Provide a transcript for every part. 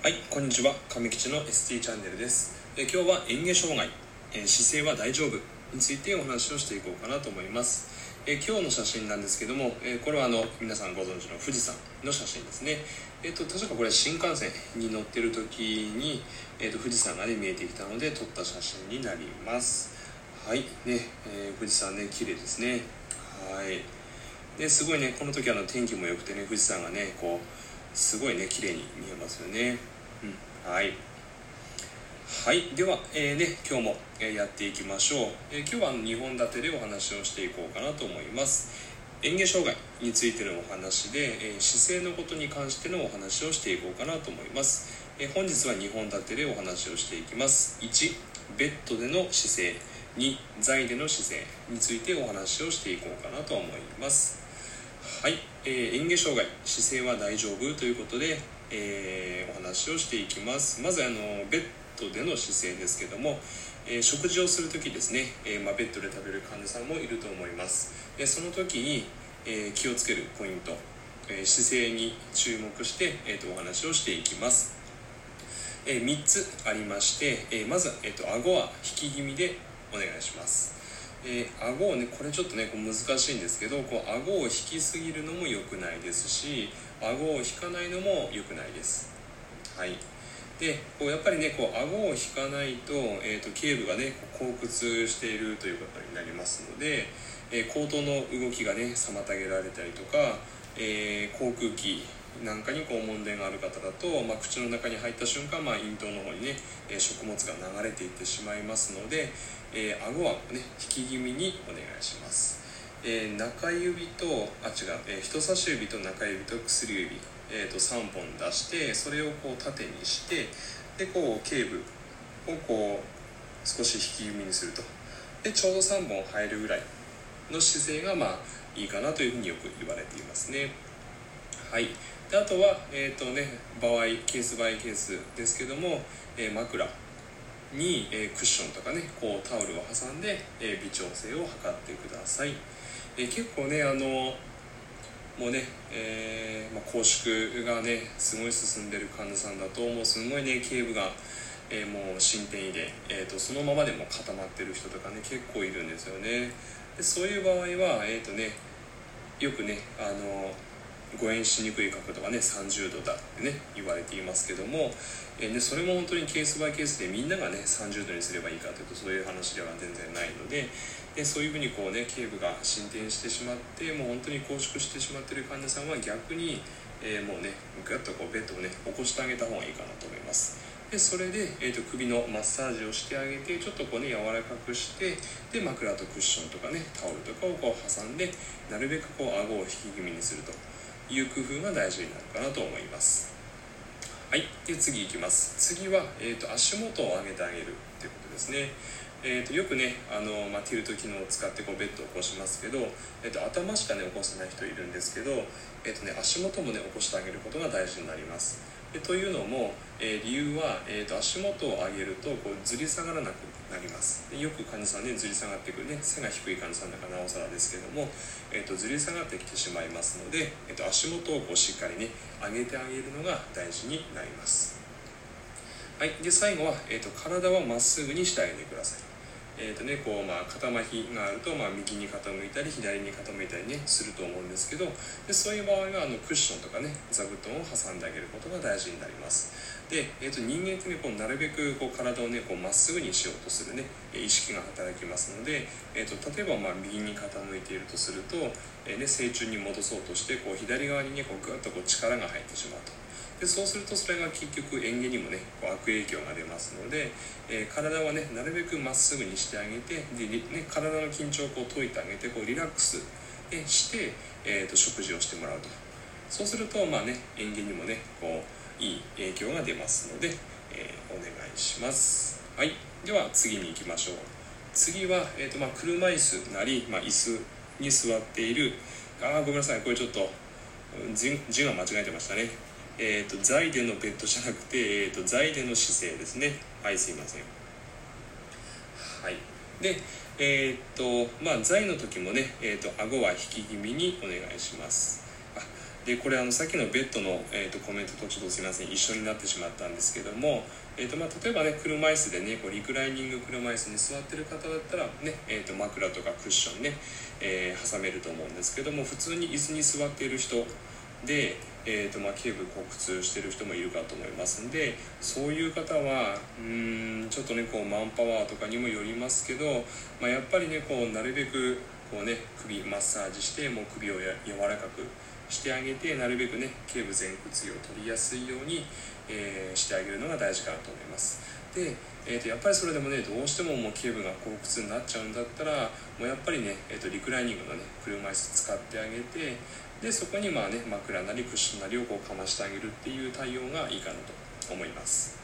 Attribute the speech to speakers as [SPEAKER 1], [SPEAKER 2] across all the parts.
[SPEAKER 1] はい、こんにちは。亀吉の ST チャンネルです。え今日は嚥下障害、え姿勢は大丈夫についてお話をしていこうかなと思います。え今日の写真なんですけども、えこれはあの皆さんご存知の富士山の写真ですね。えっ、と確かこれ新幹線に乗ってる時に、えー、と富士山がね見えてきたので撮った写真になります。はい、ね、えー富士山ね綺麗ですね。はい。ですごいねこの時あの天気も良くてね富士山がねこうすごいね綺麗に見えますよね、うん、はい。はい。では、えーね、今日もやっていきましょう、えー今日は2本立てでお話をしていこうかなと思います。嚥下障害についてのお話で、えー姿勢のことに関してのお話をしていこうかなと思います、えー本日は2本立てでお話をしていきます。1ベッドでの姿勢。2座位での姿勢についてお話をしていこうかなと思います。はい、えー、嚥下障害姿勢は大丈夫ということで、えーお話をしていきます。まずあのベッドでの姿勢ですけども、えー食事をする時ですね、えまあ、ベッドで食べる患者さんもいると思います。でその時に、え気をつけるポイント、え姿勢に注目して、えーとお話をしていきます。えー3つありまして、えーまず、えー、と顎は引き気味でお願いします、えー顎をねこれちょっとねこう難しいんですけどこう顎を引きすぎるのも良くないですし顎を引かないのも良くないです。はい。でこうやっぱりねこう顎を引かないと,、えー、と頸部がねこう後屈しているということになりますので、えー、口頭の動きがね妨げられたりとか、えー航空機なんかにこう問題がある方だと、まあ、口の中に入った瞬間、まあ、咽頭の方にね、え食物が流れていってしまいますので、えー顎はね引き気味にお願いします、えー中指とあ違う、えー人差し指と中指と薬指、えーと3本出してそれをこう縦にしてでこう頸部をこう少し引き気味にすると。でちょうど3本入るぐらいの姿勢がまあいいかなというふうによく言われていますね。はい。であとは、えーとね、場合ケースバイケースですけども、えー枕に、えークッションとかねこうタオルを挟んで、えー微調整を図ってください、えー結構ねあのもうね、えーまあ、拘縮がねすごい進んでる患者さんだともう。すごいね頸部が、えーもう進展位で、えー、とそのままでも固まってる人とかね結構いるんですよね。でそういう場合はえっ、とねよくねあの誤嚥しにくい角度がね30度だってね言われていますけども、えでそれも本当にケースバイケースでみんながね30度にすればいいかというとそういう話では全然ないのででそういうふうにこうね頸部が進展してしまってもう本当に拘縮してしまってる患者さんは逆に、えーもうねぐっとこうベッドをね起こしてあげた方がいいかなと思います。でそれで、えー、と首のマッサージをしてあげてちょっとこうね柔らかくしてで枕とクッションとかねタオルとかをこう挟んでなるべくこう顎を引き気味にすると。いう工夫が大事になるかなと思います。はい。で次いきます。次は、えー、と足元を上げてあげるっていうことですね。えー、とよくねあの、まあ、ティルト機能を使ってこうベッドを起こしますけど、えー、と頭しかね起こせない人いるんですけど、えーとね、足元もね起こしてあげることが大事になります。というのも、えー理由は、えー、と足元を上げるとこうずり下がらなくなります。でよく患者さんねずり下がってくるね背が低い患者さんだからなおさらですけども、えー、とずり下がってきてしまいますので、えー、と足元をこうしっかりね上げてあげるのが大事になります。はい、で最後は、えー、と体はまっすぐにしてあげてください。えーとねこうまあ、肩麻痺があると、まあ、右に傾いたり左に傾いたり、ね、すると思うんですけどでそういう場合はあのクッションとかね座布団を挟んであげることが大事になりますで、えー、と人間って、ね、こうなるべくこう体をねこうまっすぐにしようとするね意識が働きますので、えー、と例えばまあ右に傾いているとすると、えーね、正中に戻そうとしてこう左側にねこうグッとこう力が入ってしまうと。でそうするとそれが結局嚥下にもねこう悪影響が出ますので、えー体はねなるべくまっすぐにしてあげてで、ね、体の緊張をこう解いてあげてこうリラックスして、えー、と食事をしてもらうと。そうするとまあね嚥下にもねこういい影響が出ますので、えーお願いします。はい。では次に行きましょう。次は、えーとまあ、車椅子なり、まあ、椅子に座っている。あごめんなさい。これちょっと字が間違えてましたね。えー、と座位でのベッドじゃなくて、えー、と座位での姿勢ですね。はいすいません。はい。でえっ、とまあ座位の時もね、えー、と顎は引き気味にお願いします。あでこれあのさっきのベッドの、えーと、コメントとちょっとすみません。一緒になってしまったんですけども、えーとまあ、例えばね車椅子でねこうリクライニング車椅子に座ってる方だったらね、えーと、枕とかクッションね、えー、挟めると思うんですけども普通に椅子に座っている人で、えーとまあ、頸部骨痛してる人もいるかと思いますんでそういう方はうんちょっとねこうマンパワーとかにもよりますけど、まあ、やっぱりねこうなるべくこうね首マッサージしてもう首をや柔らかくしてあげてなるべくね頸部前屈を取りやすいように、えー、してあげるのが大事かなと思います。で、えーと、やっぱりそれでもねどうしてももう頸部が後屈になっちゃうんだったらもうやっぱりね、えーと、リクライニングのね車椅子使ってあげてでそこにまあね枕なりクッションなりをこうかましてあげるっていう対応がいいかなと思います。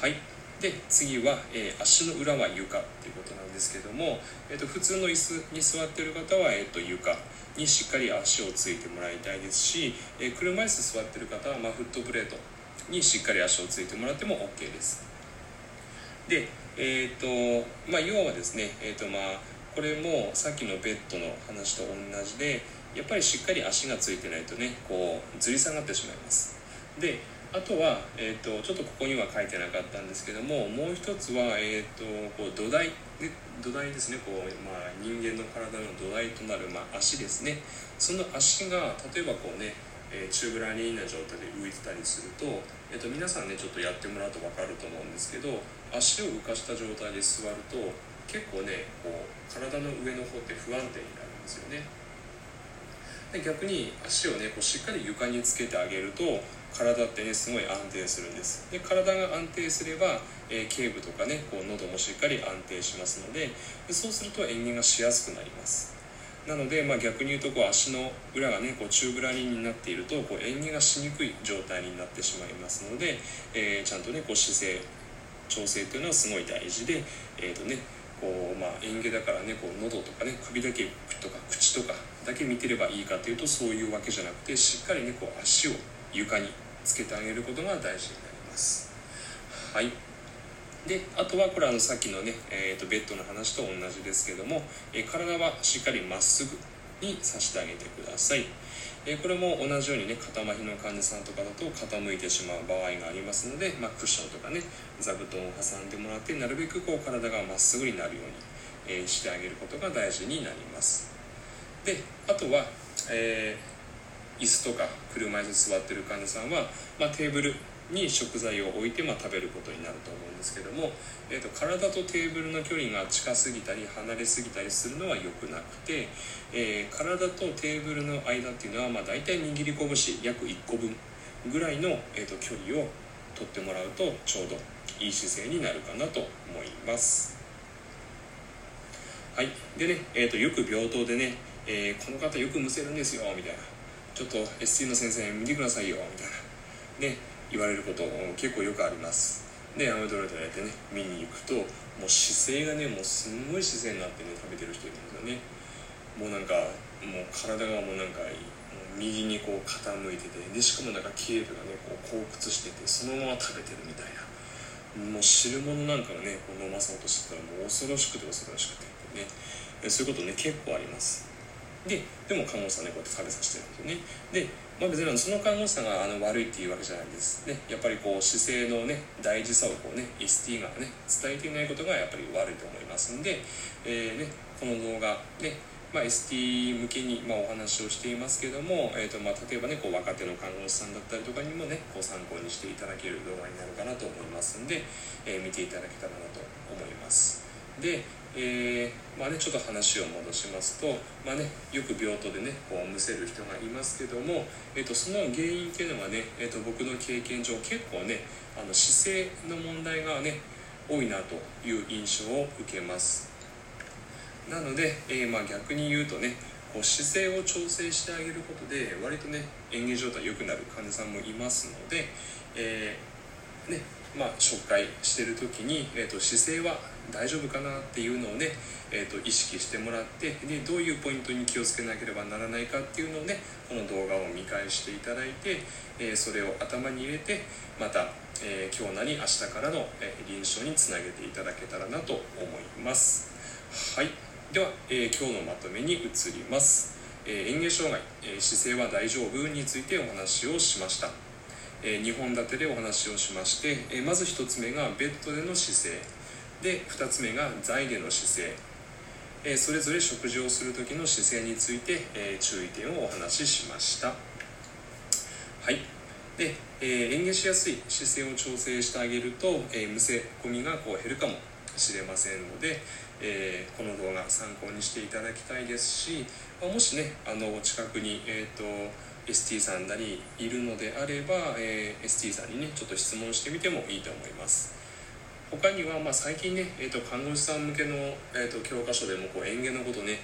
[SPEAKER 1] はい。で次は、えー、足の裏は床っていうことなんですけども、えーと、普通の椅子に座ってる方は、えーと床にしっかり足をついてもらいたいですし、え車椅子座ってる方は、まあ、フットプレートにしっかり足をついてもらっても OK です。でえっ、ー、とまあ要はですねえっ、ー、とまあこれもさっきのベッドの話と同じでやっぱりしっかり足がついてないとねこうずり下がってしまいます。であとは、えーと、ちょっとここには書いてなかったんですけどももう一つは、えーと、こう土台で土台ですねこう、まあ、人間の体の土台となる、まあ、足ですね。その足が例えばこうね、えー、チューブラリーな状態で浮いてたりすると,、えーと、皆さんねちょっとやってもらうと分かると思うんですけど足を浮かした状態で座ると結構ねこう体の上の方って不安定になるんですよね。で逆に足をねこうしっかり床につけてあげると体ってねすごい安定するんです。で体が安定すれば、えー、頸部とかねこう喉もしっかり安定しますのでそうすると演技がしやすくなります。なので、まあ、逆に言うとこう足の裏がねこうチューブラリンになっているとこう演技がしにくい状態になってしまいますので、えー、ちゃんとねこう姿勢調整っていうのはすごい大事で、えーとねこうまあ、演技だからねこう喉とかね首だけとか口とかだけ見てればいいかというとそういうわけじゃなくてしっかりねこう足を床につけてあげることが大事になります。はい。であとはこれあのさっきのね、えーと、ベッドの話と同じですけども、え、体はしっかりまっすぐにさしてあげてください、え、これも同じようにね肩麻痺の患者さんとかだと傾いてしまう場合がありますので、まあ、クッションとかね座布団を挟んでもらってなるべくこう体がまっすぐになるように、え、してあげることが大事になります。であとは、えー椅子とか車椅子座ってる患者さんは、まあ、テーブルに食材を置いて、まあ、食べることになると思うんですけども、えーと、体とテーブルの距離が近すぎたり離れすぎたりするのは良くなくて、えー、体とテーブルの間っていうのは、まあ、大体握り拳約1個分ぐらいの、えーと、距離を取ってもらうとちょうどいい姿勢になるかなと思います。はい、でね、えーと、よく病棟でね、えー、この方よくむせるんですよみたいな。ちょっと ST の先生見てくださいよみたいな。ね。言われること結構よくあります。でアメドロイドやってね見に行くともう姿勢がねもうすんごい姿勢になってね食べてる人いるんですよね。もうなんかもう体がもうなんか右にこう傾いててでしかもなんか頸部がねこう後屈しててそのまま食べてるみたいな。もう汁物なんかをねこう飲まそうとしてたらもう恐ろしくて恐ろしくてね。そういうことね結構あります。ででも看護師さんねこうやって食べさせてるんですよね。で、まあ、別にその看護師さんがあの悪いっていうわけじゃないです。ねやっぱりこう姿勢のね大事さをこうね ST がね伝えていないことがやっぱり悪いと思いますんで、えーね、この動画ねまあ、ST 向けにまあお話をしていますけども、えーとまあ、例えばねこう若手の看護師さんだったりとかにもねこう参考にしていただける動画になるかなと思いますんで、えー、見ていただけたらなと思います。でえー、まあね、ちょっと話を戻しますと、まあね、よく病棟でねこうむせる人がいますけども、えーと、その原因っていうのはね、えーと、僕の経験上結構ねあの姿勢の問題がね多いなという印象を受けます。なので、えー、まあ、逆に言うとねこう姿勢を調整してあげることで割とね演技状態良くなる患者さんもいますので、えー、ねまあ、紹介してる時に、えーと、姿勢は大丈夫かなっていうのをね、えーと、意識してもらってでどういうポイントに気をつけなければならないかっていうのをねこの動画を見返していただいて、えー、それを頭に入れてまた、えー、今日なり明日からの、えー、臨床につなげていただけたらなと思います。はいでは、え今日のまとめに移ります。えー、嚥下障害、えー、姿勢は大丈夫についてお話をしましたえ2本立てでお話をしまして、えまず1つ目がベッドでの姿勢で2つ目が座位での姿勢、えそれぞれ食事をする時の姿勢について、え注意点をお話ししました。はい。で、えー、演芸しやすい姿勢を調整してあげると、えー、むせ込みがこう減るかもしれませんので、えー、この動画参考にしていただきたいですし、あ、もしねあの近くに、えーと ST さんなりいるのであれば、えー、ST さんにねちょっと質問してみてもいいと思います。他には、まあ、最近ね、えーと、看護師さん向けの、えーと、教科書でもこう園芸のことね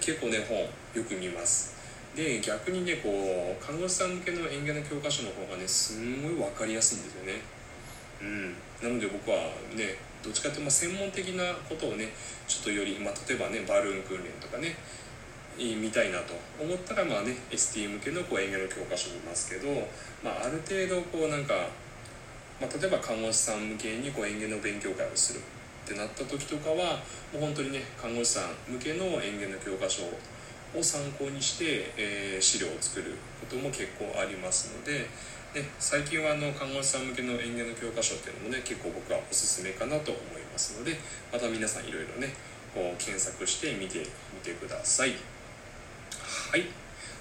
[SPEAKER 1] 結構ね本よく見ます。で逆にねこう看護師さん向けの園芸の教科書の方がねすんごい分かりやすいんですよね。うん。なので僕はねどっちかっていうと専門的なことをねちょっとより、まあ、例えばねバルーン訓練とかね見たいなと思ったらまあね ST 向けのこう園芸の教科書見ますけど、まあ、ある程度こうなんか、まあ、例えば看護師さん向けにこう園芸の勉強会をするってなった時とかはもう本当にね看護師さん向けの園芸の教科書を参考にして、えー、資料を作ることも結構ありますので、ね、最近はあの看護師さん向けの園芸の教科書っていうのもね結構僕はおすすめかなと思いますのでまた皆さんいろいろねこう検索して見てみてください。はい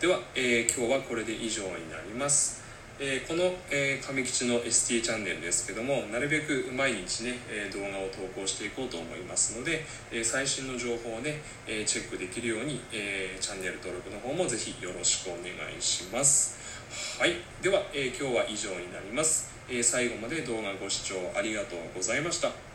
[SPEAKER 1] では、えー、今日はこれで以上になりますえー、この、えー、上吉の ST チャンネルですけどもなるべく毎日ね、え、動画を投稿していこうと思いますので、え最新の情報をね、えチェックできるように、えチャンネル登録の方もぜひよろしくお願いします。はい。では、え今日は以上になります、え最後まで動画ご視聴ありがとうございました。